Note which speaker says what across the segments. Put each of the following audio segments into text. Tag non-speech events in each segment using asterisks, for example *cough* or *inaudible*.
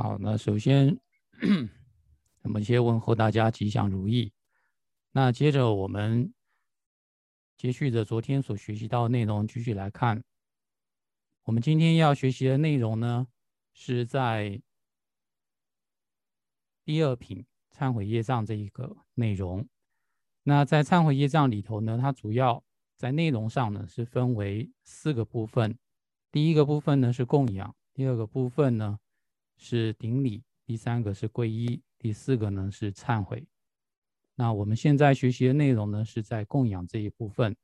Speaker 1: 好，那首先，我们先问候大家吉祥如意。那接着我们接续着昨天所学习到的内容，继续来看。我们今天要学习的内容呢，是在第二品忏悔业障这一个内容。那在忏悔业障里头呢，它主要在内容上呢是分为四个部分。第一个部分呢是供养，第二个部分呢是顶礼，第三个是皈依，第四个呢是忏悔。那我们现在学习的内容呢是在供养这一部分。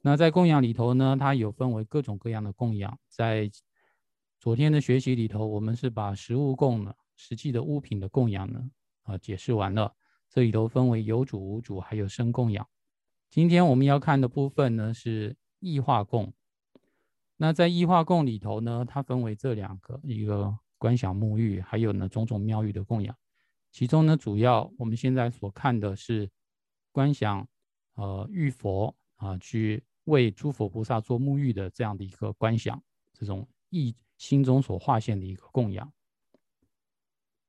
Speaker 1: 那在供养里头呢，它有分为各种各样的供养。在昨天的学习里头，我们是把实物供呢，实际的物品的供养呢，啊解释完了。这里头分为有主、无主，还有生供养。今天我们要看的部分呢是异化供。那在异化供里头呢，它分为这两个：一个观想沐浴，还有呢种种庙宇的供养。其中呢，主要我们现在所看的是观想，呃，浴佛啊，去为诸佛菩萨做沐浴的这样的一个观想，这种意心中所化现的一个供养。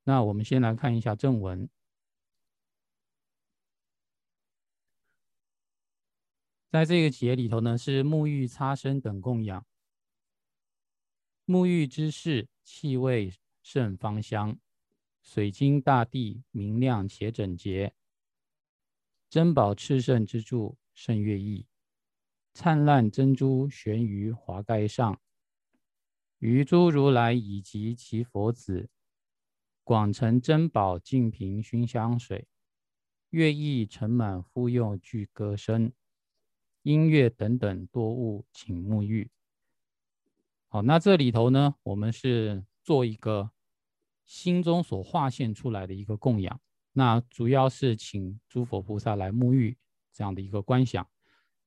Speaker 1: 那我们先来看一下正文。在这个节里头呢，是沐浴、擦身等供养。沐浴之事，气味甚芳香，水晶大地明亮且整洁，珍宝炽盛之柱甚悦意，灿烂珍珠悬于华盖上，于诸如来以及其佛子，广成珍宝净瓶熏香水，乐意盛满敷用具歌声。音乐等等多物，请沐浴。好，那这里头呢，我们是做一个心中所化现出来的一个供养。那主要是请诸佛菩萨来沐浴这样的一个观想。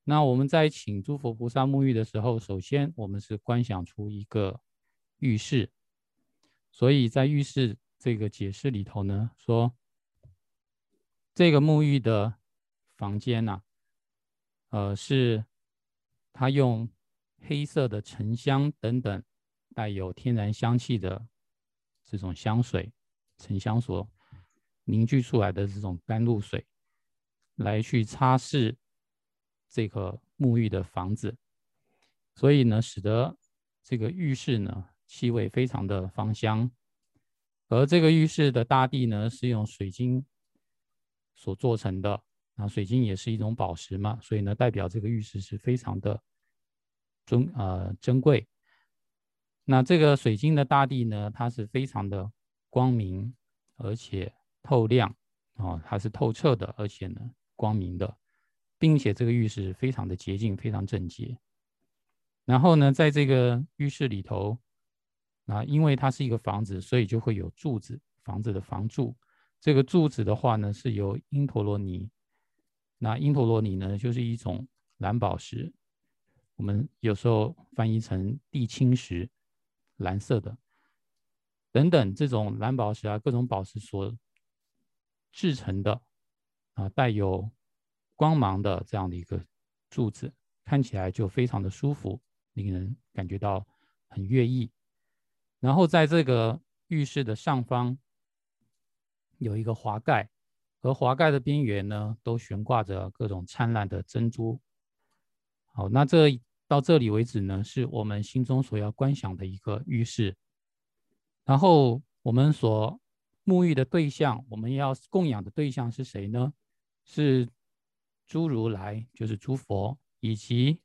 Speaker 1: 那我们在请诸佛菩萨沐浴的时候，首先我们是观想出一个浴室。所以在浴室这个解释里头呢，说这个沐浴的房间呐。呃，是他用黑色的沉香等等带有天然香气的这种香水，沉香所凝聚出来的这种甘露水，来去擦拭这个沐浴的房子，所以呢，使得这个浴室呢气味非常的芳香，而这个浴室的大地呢是用水晶所做成的。那水晶也是一种宝石嘛，所以呢，代表这个玉石是非常的尊呃珍贵。那这个水晶的大地呢，它是非常的光明，而且透亮啊，它是透彻的，而且呢光明的，并且这个玉石非常的洁净，非常整洁。然后呢，在这个浴室里头，啊，因为它是一个房子，所以就会有柱子，房子的房柱。这个柱子的话呢，是由因陀罗尼。那因陀罗尼呢，就是一种蓝宝石，我们有时候翻译成地青石，蓝色的等等这种蓝宝石啊，各种宝石所制成的啊，带有光芒的这样的一个柱子，看起来就非常的舒服，令人感觉到很悦意。然后在这个浴室的上方有一个华盖。而华盖的边缘呢，都悬挂着各种灿烂的珍珠。好，那这到这里为止呢，是我们心中所要观想的一个浴室。然后我们所沐浴的对象，我们要供养的对象是谁呢？是诸如来，就是诸佛，以及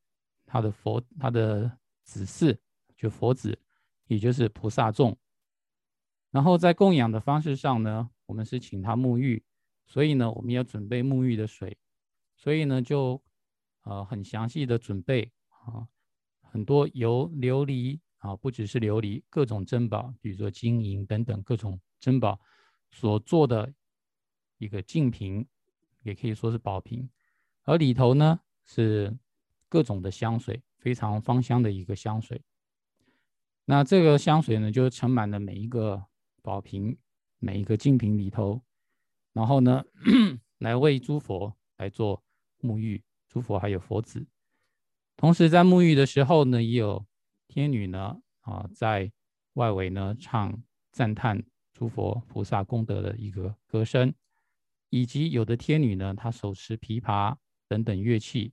Speaker 1: 他的佛、他的子嗣，就佛子，也就是菩萨众。然后在供养的方式上呢，我们是请他沐浴。所以呢，我们要准备沐浴的水，所以呢，就呃很详细的准备啊，很多由琉璃啊，不只是琉璃，各种珍宝，比如说金银等等各种珍宝所做的一个净瓶，也可以说是宝瓶，而里头呢是各种的香水，非常芳香的一个香水。那这个香水呢，就盛满了每一个宝瓶，每一个净瓶里头。然后呢，*clears throat* 来为诸佛来做沐浴，诸佛还有佛子。同时在沐浴的时候呢，也有天女呢啊，在外围呢唱赞叹诸佛菩萨功德的一个歌声，以及有的天女呢，她手持琵琶等等乐器，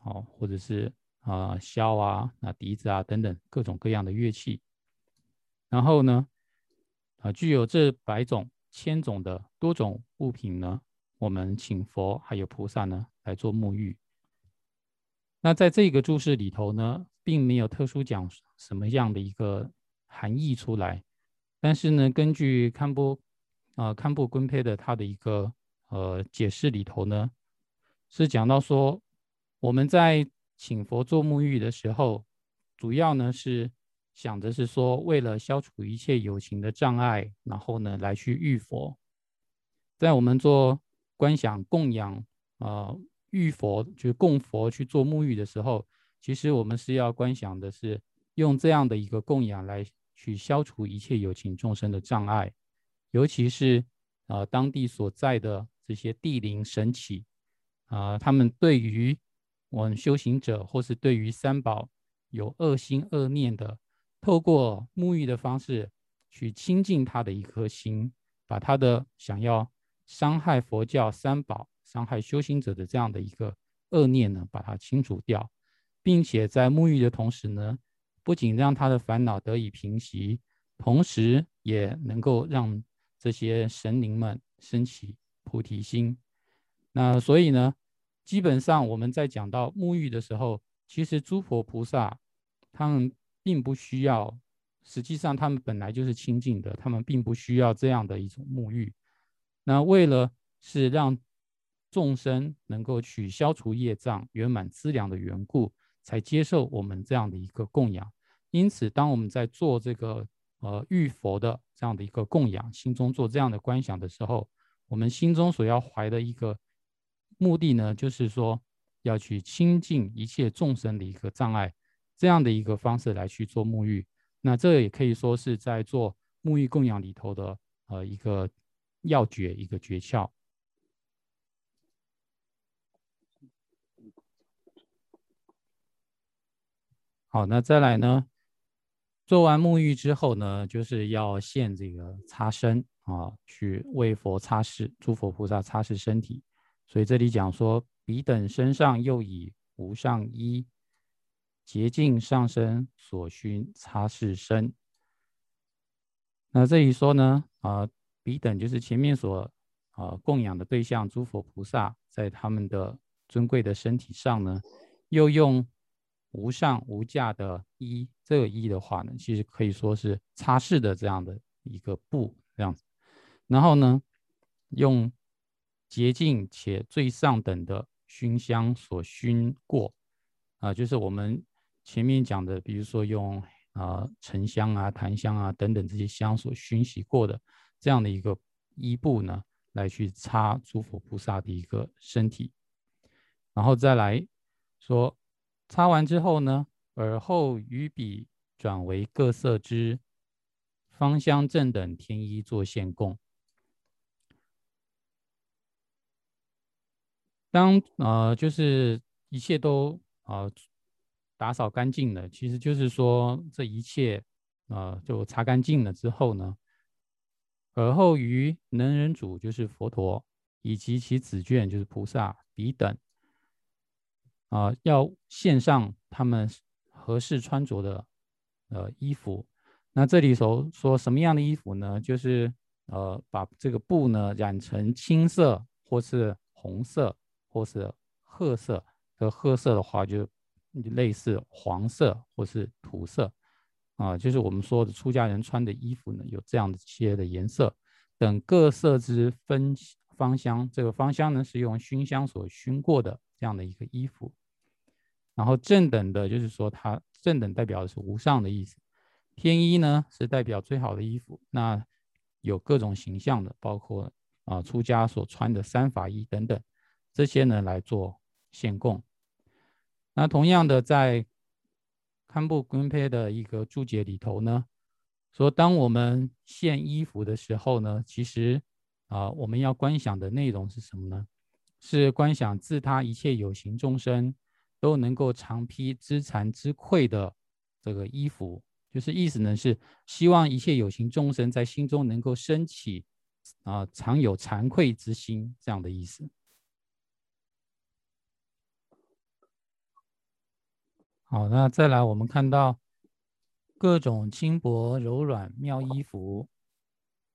Speaker 1: 哦，或者是啊箫啊、那笛子啊等等各种各样的乐器，然后呢，啊具有这百种、千种的多种物品呢，我们请佛还有菩萨呢来做沐浴。那在这个注释里头呢，并没有特殊讲什么样的一个含义出来，但是呢，根据堪布啊堪布昆佩的他的一个呃解释里头呢，是讲到说，我们在请佛做沐浴的时候，主要呢是想着是说，为了消除一切有情的障碍，然后呢来去浴佛，在我们做观想供养啊。浴佛就是供佛去做沐浴的时候，其实我们是要观想的是用这样的一个供养来去消除一切有情众生的障碍，尤其是呃当地所在的这些地灵神起啊，他们对于我们修行者或是对于三宝有恶心恶念的，透过沐浴的方式去亲近他的一颗心，把他的想要伤害佛教三宝。伤害修行者的这样的一个恶念呢，把它清除掉，并且在沐浴的同时呢，不仅让他的烦恼得以平息，同时也能够让这些神灵们升起菩提心。那所以呢，基本上我们在讲到沐浴的时候，其实诸佛菩萨他们并不需要，实际上他们本来就是清净的，他们并不需要这样的一种沐浴。那为了是让众生能够去消除业障、圆满资粮的缘故，才接受我们这样的一个供养。因此，当我们在做这个呃遇佛的这样的一个供养，心中做这样的观想的时候，我们心中所要怀的一个目的呢，就是说要去清净一切众生的一个障碍，这样的一个方式来去做沐浴。那这也可以说是在做沐浴供养里头的呃一个要诀、一个诀窍。好，那再来呢？做完沐浴之后呢，就是要现这个擦身啊，去为佛擦拭，诸佛菩萨擦拭身体。所以这里讲说，彼等身上又以无上衣洁净上身所熏擦拭身。那这里说呢，啊，彼等就是前面所啊供养的对象，诸佛菩萨在他们的尊贵的身体上呢，又用。无上无价的衣，这个衣的话呢，其实可以说是擦拭的这样的一个布这样子。然后呢，用洁净且最上等的熏香所熏过，啊，就是我们前面讲的，比如说用啊沉香啊、檀香啊等等这些香所熏洗过的这样的一个衣布呢，来去擦诸佛菩萨的一个身体，然后再来说。擦完之后呢，耳后于笔转为各色之芳香正等天衣作献供。当呃就是一切都啊打扫干净了，其实就是说这一切啊就擦干净了之后呢，耳后于能人主就是佛陀以及其子眷就是菩萨彼等。啊，要献上他们合适穿着的呃衣服。那这里头说什么样的衣服呢？就是呃把这个布呢染成青色，或是红色，或是褐色。这褐色的话，就类似黄色或是土色啊，就是我们说的出家人穿的衣服呢，有这样的些的颜色等各色之芬芳香。这个芳香呢是用熏香所熏过的这样的一个衣服。然后正等的，就是说它正等代表的是无上的意思。天衣呢是代表最好的衣服，那有各种形象的，包括啊出家所穿的三法衣等等，这些呢来做献供。那同样的，在堪布根佩的一个注解里头呢，说当我们献衣服的时候呢，其实啊我们要观想的内容是什么呢？是观想自他一切有形众生。都能够常披知惭之愧的这个衣服，就是意思呢是希望一切有情众生在心中能够升起啊常有惭愧之心这样的意思。好，那再来我们看到各种轻薄柔软妙衣服，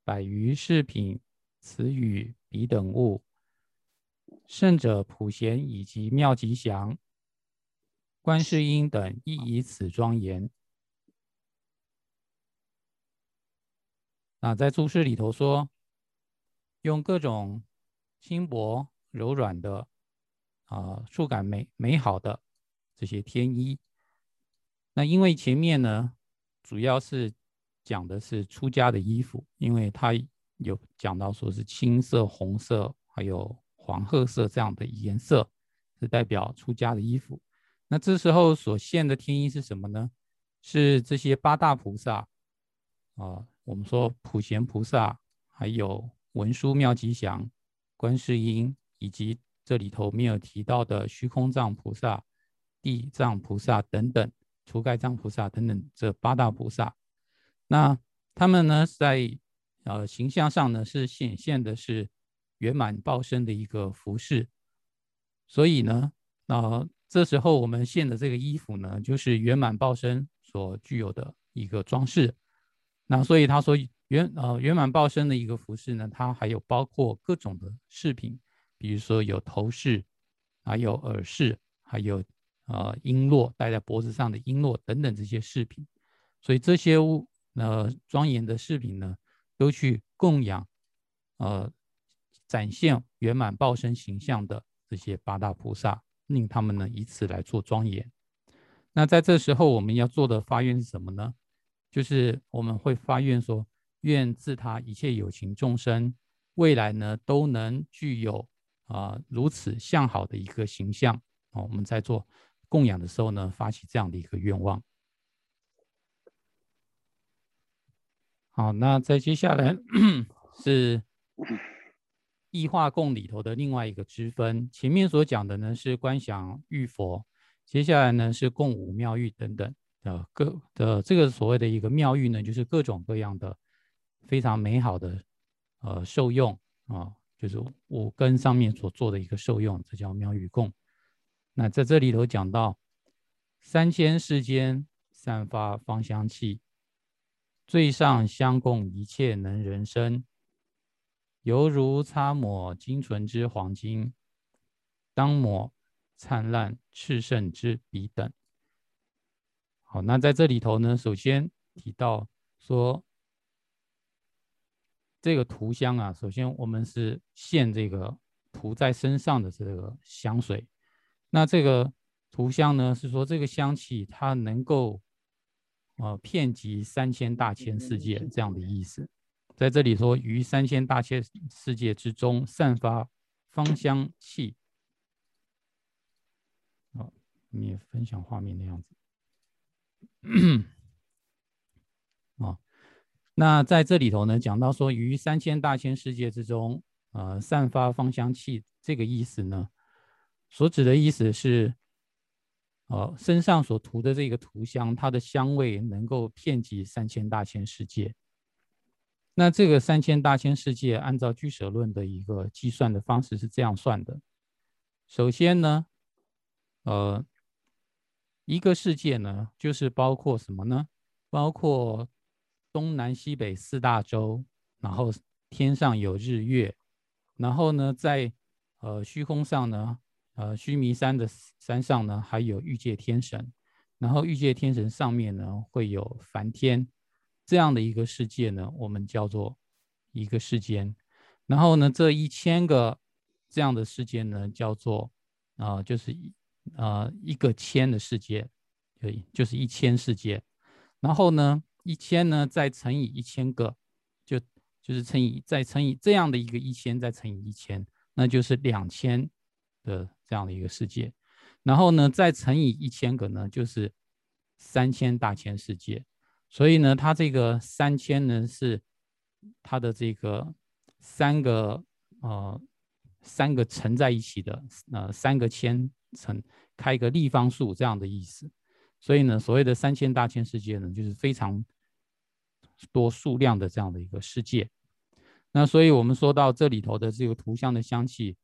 Speaker 1: 百余饰品、词语彼等物，圣者普贤以及妙吉祥、观世音等亦以此庄严。那在注释里头说，用各种轻薄柔软的啊触感美美好的这些天衣。那因为前面呢，主要是讲的是出家的衣服，因为它有讲到说是青色、红色，还有黄褐色这样的颜色，是代表出家的衣服。那这时候所现的天衣是什么呢？是这些八大菩萨啊。我们说普贤菩萨，还有文殊妙吉祥、观世音，以及这里头没有提到的虚空藏菩萨、地藏菩萨等等，除盖藏菩萨等等这八大菩萨，那他们呢，在呃形象上呢，是显现的是圆满报身的一个服饰，所以呢，那这时候我们现的这个衣服呢，就是圆满报身所具有的一个装饰。那所以他说圆呃圆满报身的一个服饰呢，它还有包括各种的饰品，比如说有头饰，还有耳饰，还有呃璎珞戴在脖子上的璎珞等等这些饰品。所以这些物呃庄严的饰品呢，都去供养呃展现圆满报身形象的这些八大菩萨，令他们呢以此来做庄严。那在这时候我们要做的发愿是什么呢？就是我们会发愿说，愿自他一切有情众生，未来呢都能具有啊如此向好的一个形象啊。我们在做供养的时候呢，发起这样的一个愿望。好，那在接下来 *coughs* 是异化供里头的另外一个支分。前面所讲的呢是观想玉佛，接下来呢是供五妙玉等等。呃，各的这个所谓的一个妙玉呢，就是各种各样的非常美好的呃受用啊，就是五根上面所做的一个受用，这叫妙玉供。那在这里头讲到三千世间散发芳香气，最上香供一切能人生，犹如擦抹精纯之黄金，当抹灿烂炽盛之笔等。好，那在这里头呢，首先提到说，这个涂香啊，首先我们是现这个涂在身上的这个香水。那这个涂香呢，是说这个香气它能够呃遍及三千大千世界这样的意思。在这里说，于三千大千世界之中散发芳香气。好，我们也分享画面的样子。哦，那在这里头呢，讲到说于三千大千世界之中，呃，散发芳香气，这个意思呢，所指的意思是，呃，身上所涂的这个涂香，它的香味能够遍及三千大千世界。那这个三千大千世界，按照居舍论的一个计算的方式是这样算的：首先呢，呃。一个世界呢，就是包括什么呢？包括东南西北四大洲，然后天上有日月，然后呢，在呃虚空上呢，呃须弥山的山上呢，还有欲界天神，然后欲界天神上面呢，会有梵天，这样的一个世界呢，我们叫做一个世间。然后呢，这一千个这样的世界呢，叫做啊，就是一。呃，一个千的世界，对，就是一千世界。然后呢，一千呢再乘以一千个，就就是乘以再乘以这样的一个一千，再乘以一千，那就是两千的这样的一个世界。然后呢，再乘以一千个呢，就是三千大千世界。所以呢，它这个三千呢是它的这个三个呃三个乘在一起的呃三个千。乘开一个立方数这样的意思，所以呢，所谓的三千大千世界呢，就是非常多数量的这样的一个世界。那所以我们说到这里头的这个图像的香气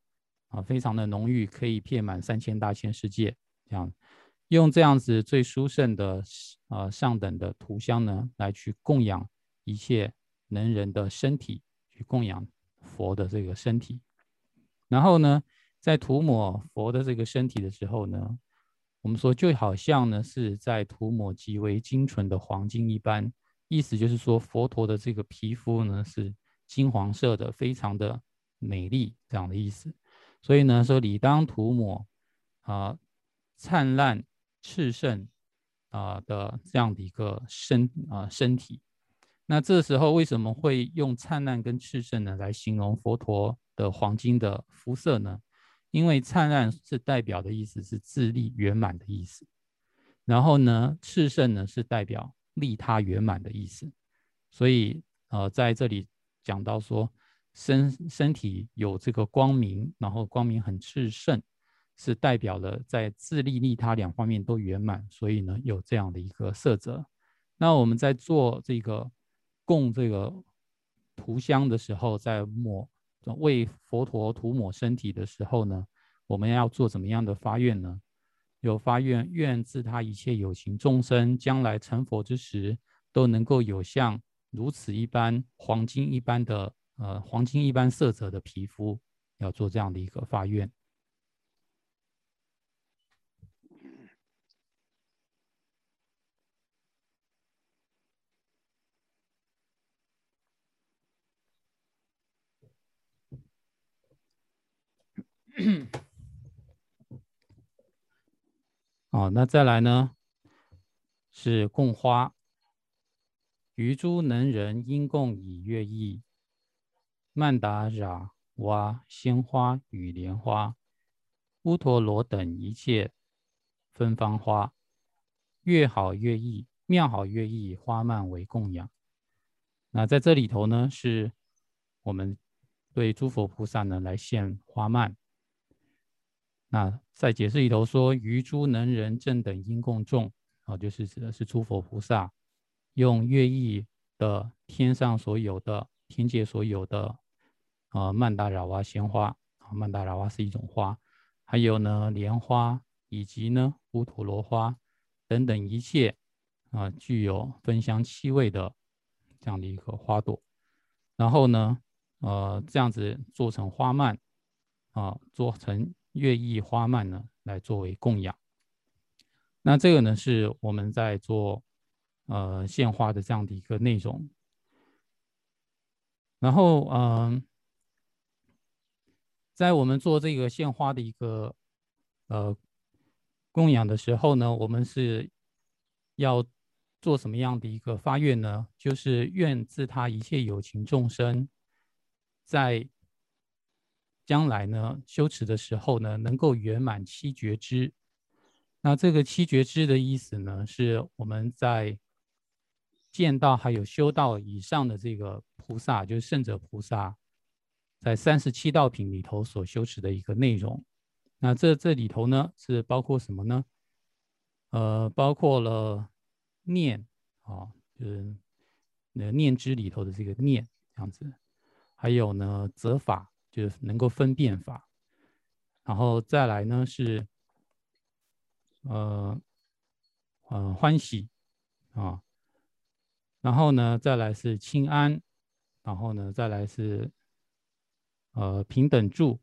Speaker 1: 啊，非常的浓郁，可以遍满三千大千世界。这样用这样子最殊胜的呃上等的图香呢，来去供养一切能人的身体，去供养佛的这个身体。然后呢，在涂抹佛的这个身体的时候呢，我们说就好像呢是在涂抹极为精纯的黄金一般，意思就是说佛陀的这个皮肤呢是金黄色的，非常的美丽这样的意思。所以呢说理当涂抹啊灿烂炽盛啊的这样的一个身啊身体。那这时候为什么会用灿烂跟炽盛呢来形容佛陀？的黄金的肤色呢？因为灿烂是代表的意思是自利圆满的意思，然后呢，炽盛呢是代表利他圆满的意思，所以呃在这里讲到说身身体有这个光明，然后光明很炽盛，是代表了在自利利他两方面都圆满，所以呢有这样的一个色泽。那我们在做这个供这个涂香的时候，在抹。为佛陀涂抹身体的时候呢，我们要做怎么样的发愿呢？有发愿，愿自他一切有情众生将来成佛之时，都能够有像如此一般黄金一般的呃黄金一般色泽的皮肤，要做这样的一个发愿。*clears throat* 好，那再来呢？是供花，余诸能人应供以乐意，曼达染哇鲜花与莲花，乌陀罗等一切芬芳花，越好越意，妙好越意，花曼为供养。那在这里头呢，是我们对诸佛菩萨呢来献花曼。那在解释里头说，于诸能人正等因共众啊，就是指的是诸佛菩萨用乐意的天上所有的天界所有的啊曼达拉哇鲜花啊，曼达拉哇是一种花，还有呢莲花以及呢乌陀罗花等等一切啊具有芬香气味的这样的一个花朵，然后呢呃这样子做成花蔓啊，做成。月意花蔓呢，来作为供养。那这个呢，是我们在做呃献花的这样的一个内容。然后，嗯，在我们做这个献花的一个呃供养的时候呢，我们是要做什么样的一个发愿呢？就是愿自他一切有情众生在。将来呢，修持的时候呢，能够圆满七觉知。那这个七觉知的意思呢，是我们在见到还有修道以上的这个菩萨，就是圣者菩萨，在三十七道品里头所修持的一个内容。那这这里头呢，是包括什么呢？呃，包括了念啊，就是那念知里头的这个念这样子，还有呢则法。就是能够分辨法，然后再来呢是，呃，呃欢喜啊，然后呢再来是清安，然后呢再来是，呃平等住，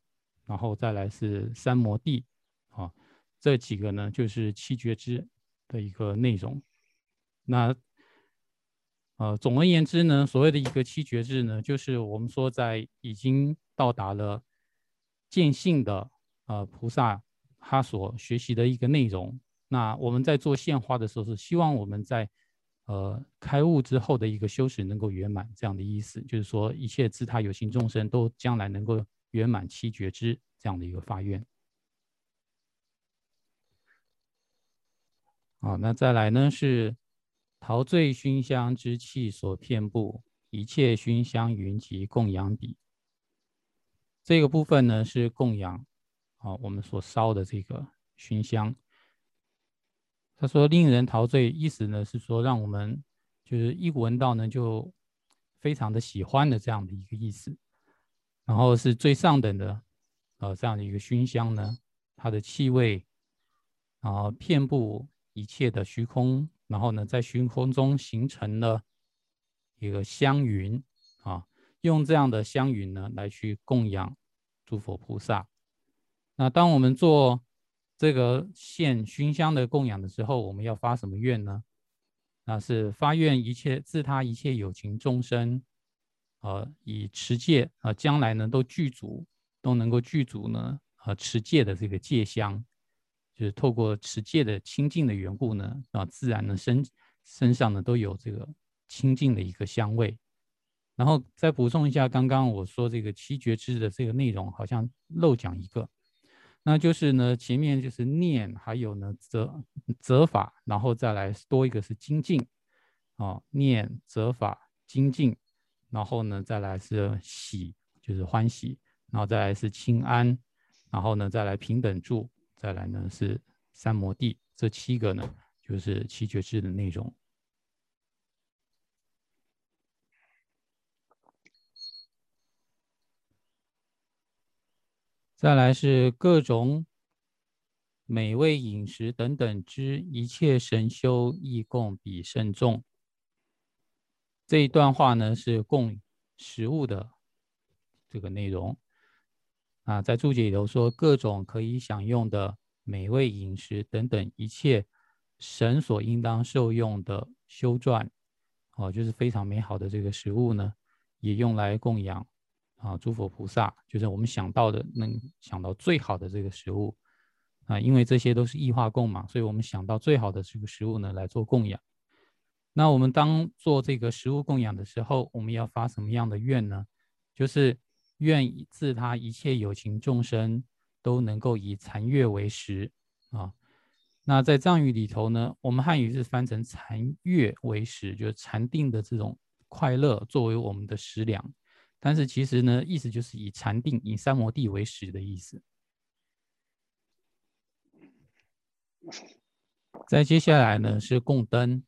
Speaker 1: 然后再来是三摩地啊，这几个呢就是七觉之的一个内容。那呃总而言之呢，所谓的一个七觉知呢，就是我们说在已经。到达了见性的呃菩萨，他所学习的一个内容。那我们在做献花的时候，是希望我们在呃开悟之后的一个修持能够圆满，这样的意思，就是说一切自他有情众生都将来能够圆满七觉知这样的一个发愿。好，那再来呢是陶醉熏香之气所遍布，一切熏香云集供养彼。这个部分呢是供养啊，我们所烧的这个熏香。他说令人陶醉，意思呢是说让我们就是一闻到呢就非常的喜欢的这样的一个意思。然后是最上等的，呃，这样的一个熏香呢，它的气味，然后遍布一切的虚空，然后呢，在虚空中形成了一个香云啊，用这样的香云呢来去供养诸佛菩萨。那当我们做这个献熏香的供养的时候，我们要发什么愿呢？那是发愿一切自他一切有情众生。呃，以持戒啊，将来呢都具足，都能够具足呢，呃，持戒的这个戒香，就是透过持戒的清净的缘故呢，啊，自然呢身身上呢都有这个清净的一个香味。然后再补充一下，刚刚我说这个七觉知的这个内容，好像漏讲一个，那就是呢前面就是念，还有呢则则法，然后再来多一个是精进，啊，念则法精进。然后呢，再来是喜，就是欢喜；然后再来是清安；然后呢，再来平等住；再来呢是三摩地。这七个呢，就是七觉智的内容。再来是各种美味饮食等等之一切神修亦供比甚众。这一段话呢是供食物的这个内容啊，在注解里头说各种可以享用的美味饮食等等一切神所应当受用的修撰哦，就是非常美好的这个食物呢，也用来供养啊诸佛菩萨，就是我们想到的能想到最好的这个食物啊，因为这些都是异化供嘛，所以我们想到最好的这个食物呢来做供养。那我们当做这个食物供养的时候，我们要发什么样的愿呢？就是愿以自他一切有情众生都能够以禅悦为食啊。那在藏语里头呢，我们汉语是翻成禅悦为食，就是禅定的这种快乐作为我们的食粮。但是其实呢，意思就是以禅定、以三摩地为食的意思。再接下来呢是供灯。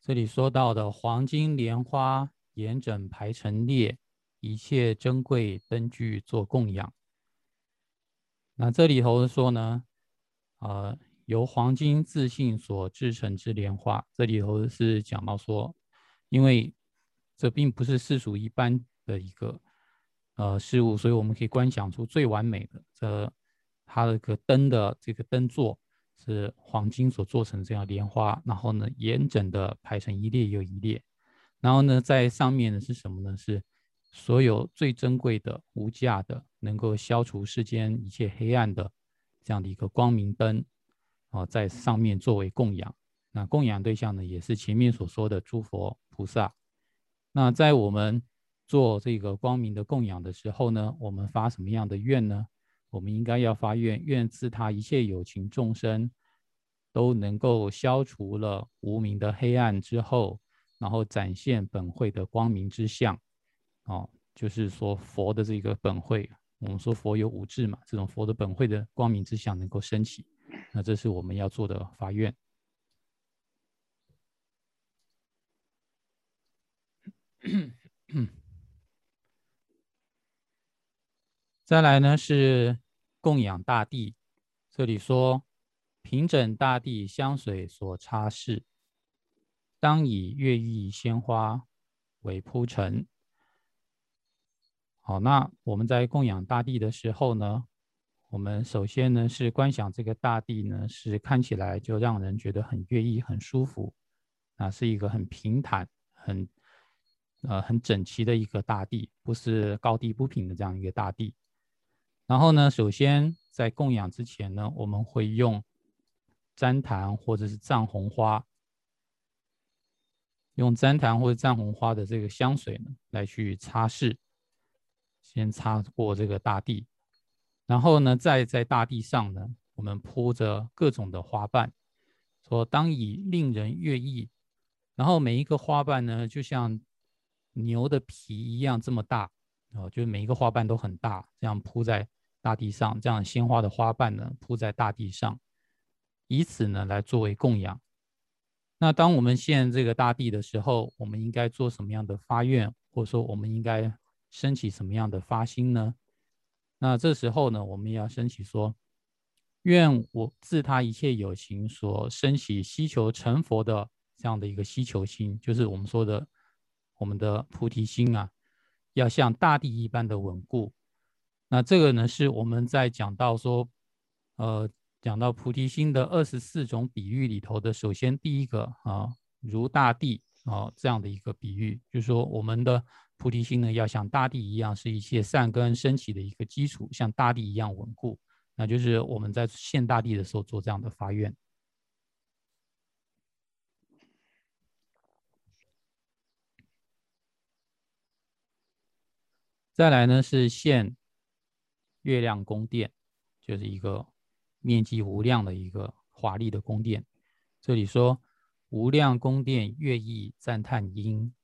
Speaker 1: 这里说到的黄金莲花严整排成列，一切珍贵灯具做供养。那这里头说呢，呃，由黄金自信所制成之莲花，这里头是讲到说，因为这并不是世俗一般的一个呃事物，所以我们可以观想出最完美的这它的个灯的这个灯座。是黄金所做成这样莲花，然后呢，严整的排成一列又一列，然后呢，在上面呢是什么呢？是所有最珍贵的、无价的，能够消除世间一切黑暗的这样的一个光明灯，哦，在上面作为供养。那供养对象呢，也是前面所说的诸佛菩萨。那在我们做这个光明的供养的时候呢，我们发什么样的愿呢？我们应该要发愿，愿自他一切有情众生都能够消除了无名的黑暗之后，然后展现本会的光明之相。哦，就是说佛的这个本会，我们说佛有五智嘛，这种佛的本会的光明之相能够升起，那这是我们要做的发愿。*coughs* 再来呢是。供养大地，这里说平整大地香水所擦拭，当以月意鲜花为铺陈。好，那我们在供养大地的时候呢，我们首先呢是观想这个大地呢是看起来就让人觉得很悦意、很舒服，啊，是一个很平坦、很呃很整齐的一个大地，不是高低不平的这样一个大地。然后呢，首先在供养之前呢，我们会用旃檀或者是藏红花，用旃檀或者藏红花的这个香水呢，来去擦拭，先擦过这个大地，然后呢，再在大地上呢，我们铺着各种的花瓣，说当以令人悦意，然后每一个花瓣呢，就像牛的皮一样这么大。哦，就是每一个花瓣都很大，这样铺在大地上，这样鲜花的花瓣呢铺在大地上，以此呢来作为供养。那当我们献这个大地的时候，我们应该做什么样的发愿，或者说我们应该升起什么样的发心呢？那这时候呢，我们也要升起说：愿我自他一切有情所升起希求成佛的这样的一个希求心，就是我们说的我们的菩提心啊，要像大地一般的稳固。那这个呢，是我们在讲到说，呃。讲到菩提心的二十四种比喻里头的，首先第一个啊，如大地啊这样的一个比喻，就是说我们的菩提心呢，要像大地一样，是一切善根升起的一个基础，像大地一样稳固。那就是我们在现大地的时候做这样的发愿。再来呢是现月亮宫殿，就是一个。面积无量的一个华丽的宫殿，这里说无量宫殿乐意赞叹音，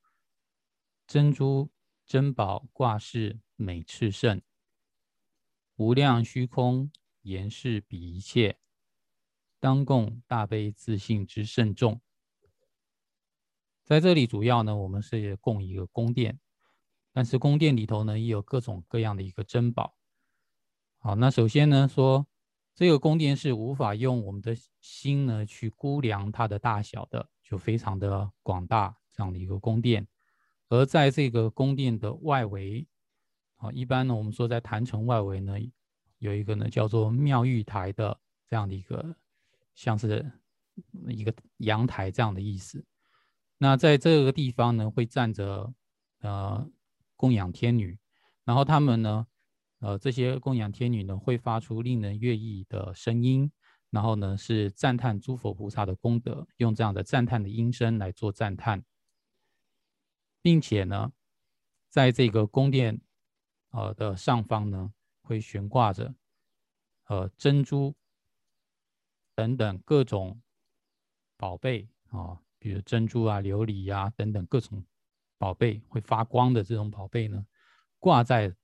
Speaker 1: 珍珠珍宝挂饰美炽盛，无量虚空言示比一切，当供大悲自信之圣众。在这里主要呢，我们是供一个宫殿，但是宫殿里头呢，也有各种各样的一个珍宝。好，那首先呢说。这个宫殿是无法用我们的心呢去估量它的大小的，就非常的广大这样的一个宫殿。而在这个宫殿的外围，啊，一般呢我们说在坛城外围呢有一个呢叫做妙玉台的这样的一个，像是一个阳台这样的意思。那在这个地方呢会站着呃供养天女，然后他们呢。呃，这些供养天女呢，会发出令人悦意的声音，然后呢，是赞叹诸佛菩萨的功德，用这样的赞叹的音声来做赞叹，并且呢，在这个宫殿呃的上方呢，会悬挂着呃珍珠等等各种宝贝啊，比如珍珠啊、琉璃呀等等各种宝贝会发光的这种宝贝呢，挂在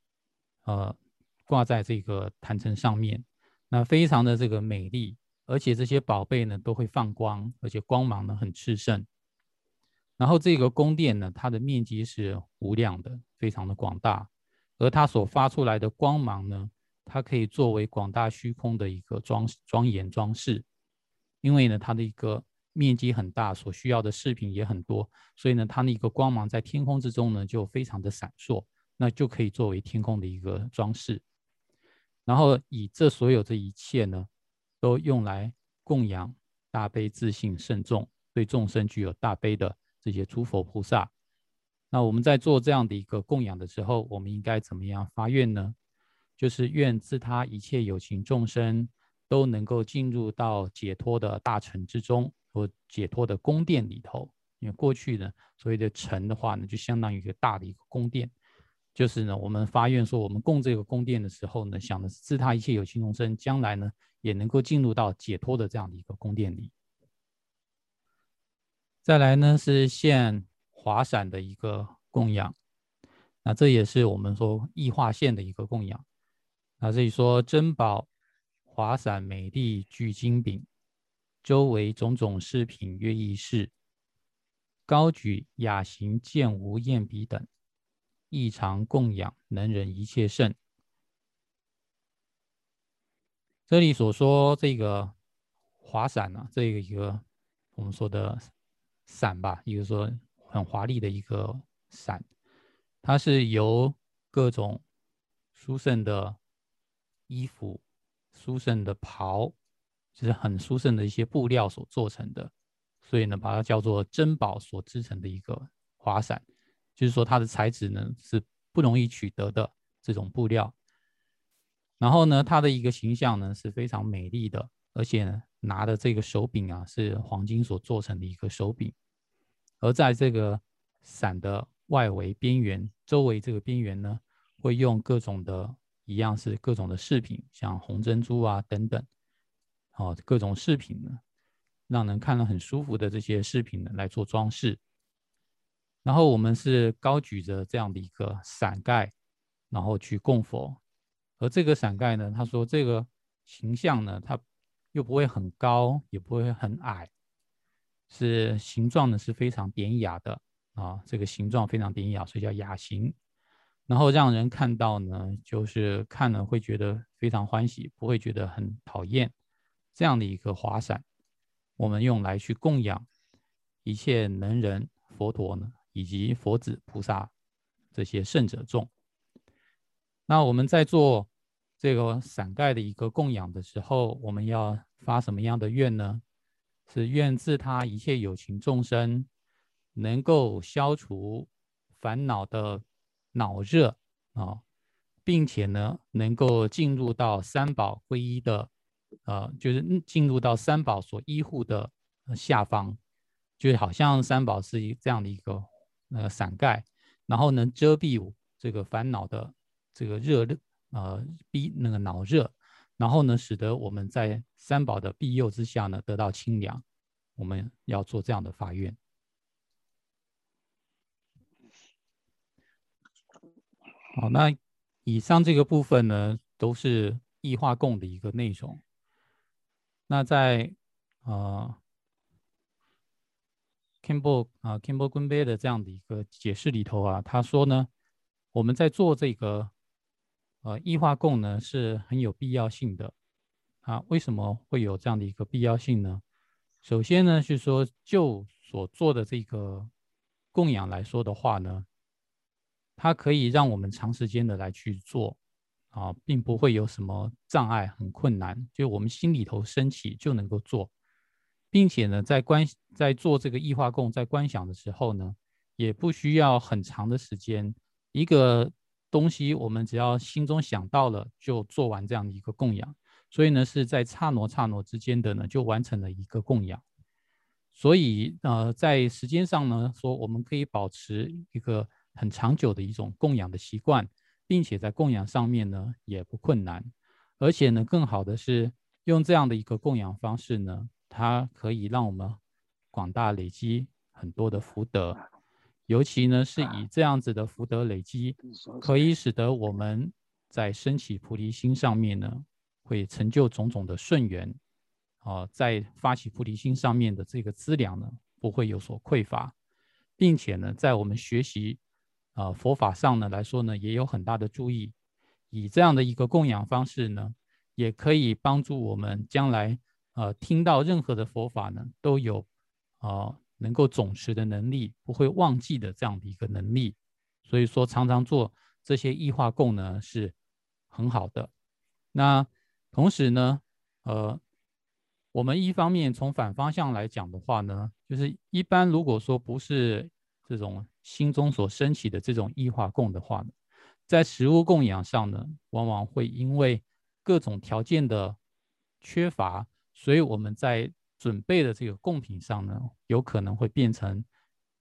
Speaker 1: 呃。挂在这个坛城上面，那非常的这个美丽，而且这些宝贝呢都会放光，而且光芒呢很炽盛。然后这个宫殿呢，它的面积是无量的，非常的广大，而它所发出来的光芒呢，它可以作为广大虚空的一个装庄严装饰。因为呢，它的一个面积很大，所需要的饰品也很多，所以呢，它的一个光芒在天空之中呢就非常的闪烁，那就可以作为天空的一个装饰。然后以这所有这一切呢，都用来供养大悲自信圣众，对众生具有大悲的这些诸佛菩萨。那我们在做这样的一个供养的时候，我们应该怎么样发愿呢？就是愿自他一切有情众生都能够进入到解脱的大城之中，或解脱的宫殿里头。因为过去呢，所谓的城的话呢，就相当于一个大的一个宫殿。就是呢，我们发愿说，我们供这个宫殿的时候呢，想的是自他一切有情众生将来呢，也能够进入到解脱的这样的一个宫殿里。再来呢，是现华伞的一个供养，那这也是我们说异化现的一个供养。那这里说珍宝华伞美丽聚金饼，周围种种饰品约异饰，高举雅行见无焰笔等。异常供养能忍一切胜。这里所说这个华伞呢，这个一个我们说的伞吧，一个说很华丽的一个伞，它是由各种殊胜的衣服、殊胜的袍，就是很殊胜的一些布料所做成的，所以呢，把它叫做珍宝所织成的一个华伞。就是说，它的材质呢是不容易取得的这种布料。然后呢，它的一个形象呢是非常美丽的，而且呢拿的这个手柄啊是黄金所做成的一个手柄。而在这个伞的外围边缘、周围这个边缘呢，会用各种的一样是各种的饰品，像红珍珠啊等等，哦，各种饰品呢，让人看了很舒服的这些饰品呢来做装饰。然后我们是高举着这样的一个伞盖，然后去供佛。而这个伞盖呢，他说这个形象呢，它又不会很高，也不会很矮，是形状呢是非常典雅的啊，这个形状非常典雅，所以叫雅形。然后让人看到呢，就是看了会觉得非常欢喜，不会觉得很讨厌。这样的一个华伞，我们用来去供养一切能人、佛陀呢，以及佛子、菩萨这些圣者众。那我们在做这个伞盖的一个供养的时候，我们要发什么样的愿呢？是愿自他一切有情众生能够消除烦恼的。脑热啊，并且呢，能够进入到三宝皈依的，呃，就是进入到三宝所依护的下方，就好像三宝是一这样的一个呃伞盖，然后能遮蔽这个烦恼的这个热热，呃，逼那个脑热，然后呢，使得我们在三宝的庇佑之下呢，得到清凉。我们要做这样的发愿。好，那以上这个部分呢，都是异化供的一个内容。那在呃 Kimball 啊 Kimball g u n b e 的这样的一个解释里头啊，他说呢，我们在做这个呃异化供呢，是很有必要性的啊。为什么会有这样的一个必要性呢？首先呢，是说就所做的这个供养来说的话呢。它可以让我们长时间的来去做，啊，并不会有什么障碍，很困难，就我们心里头升起就能够做，并且呢，在观在做这个异化供，在观想的时候呢，也不需要很长的时间，一个东西我们只要心中想到了，就做完这样的一个供养，所以呢，是在刹那刹那之间的呢，就完成了一个供养，所以呃，在时间上呢，说我们可以保持一个。很长久的一种供养的习惯，并且在供养上面呢也不困难，而且呢更好的是用这样的一个供养方式呢，它可以让我们广大累积很多的福德，尤其呢是以这样子的福德累积，可以使得我们在升起菩提心上面呢，会成就种种的顺缘，啊，在发起菩提心上面的这个资粮呢不会有所匮乏，并且呢在我们学习。啊，佛法上呢来说呢，也有很大的注意。以这样的一个供养方式呢，也可以帮助我们将来呃听到任何的佛法呢，都有啊能够总持的能力，不会忘记的这样的一个能力。所以说，常常做这些异化供呢是很好的。那同时呢，呃，我们一方面从反方向来讲的话呢，就是一般如果说不是这种。心中所升起的这种异化供的话呢，在食物供养上呢，往往会因为各种条件的缺乏，所以我们在准备的这个供品上呢，有可能会变成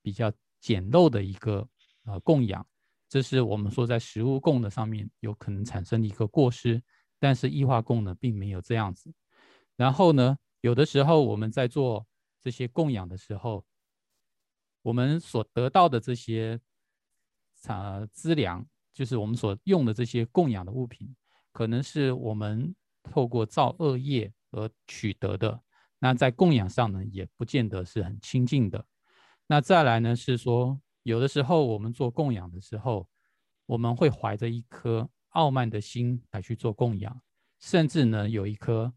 Speaker 1: 比较简陋的一个呃供养，这是我们说在食物供的上面有可能产生的一个过失。但是异化供呢，并没有这样子。然后呢，有的时候我们在做这些供养的时候。我们所得到的这些啊资粮，就是我们所用的这些供养的物品，可能是我们透过造恶业而取得的。那在供养上呢，也不见得是很清净的。那再来呢，是说有的时候我们做供养的时候，我们会怀着一颗傲慢的心来去做供养，甚至呢有一颗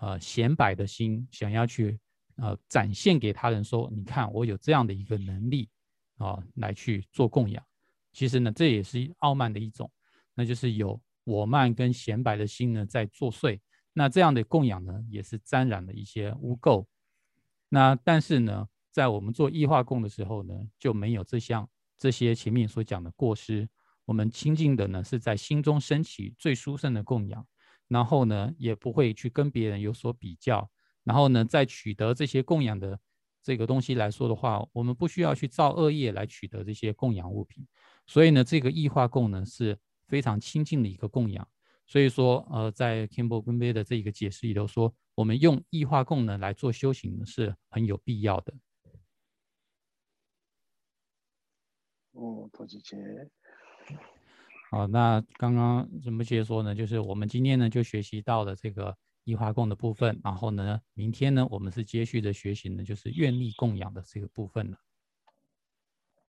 Speaker 1: 呃显摆的心，想要去。呃，展现给他人说，你看我有这样的一个能力啊，来去做供养。其实呢，这也是傲慢的一种，那就是有我慢跟显摆的心呢在作祟。那这样的供养呢，也是沾染了一些污垢。那但是呢，在我们做异化供的时候呢，就没有这项这些前面所讲的过失。我们清净的呢，是在心中升起最殊胜的供养，然后呢，也不会去跟别人有所比较。然后呢，在取得这些供养的这个东西来说的话，我们不需要去造恶业来取得这些供养物品，所以呢，这个异化供呢是非常亲近的一个供养。所以说，呃，在 Kimball 跟 b 的这一个解释里头说，我们用异化供能来做修行是很有必要的。
Speaker 2: 哦，陶子杰。
Speaker 1: 好，那刚刚怎么解说呢？就是我们今天呢就学习到了这个。异化供的部分。然后呢，明天呢，我们是接续的学习呢，就是愿力供养的这个部分了。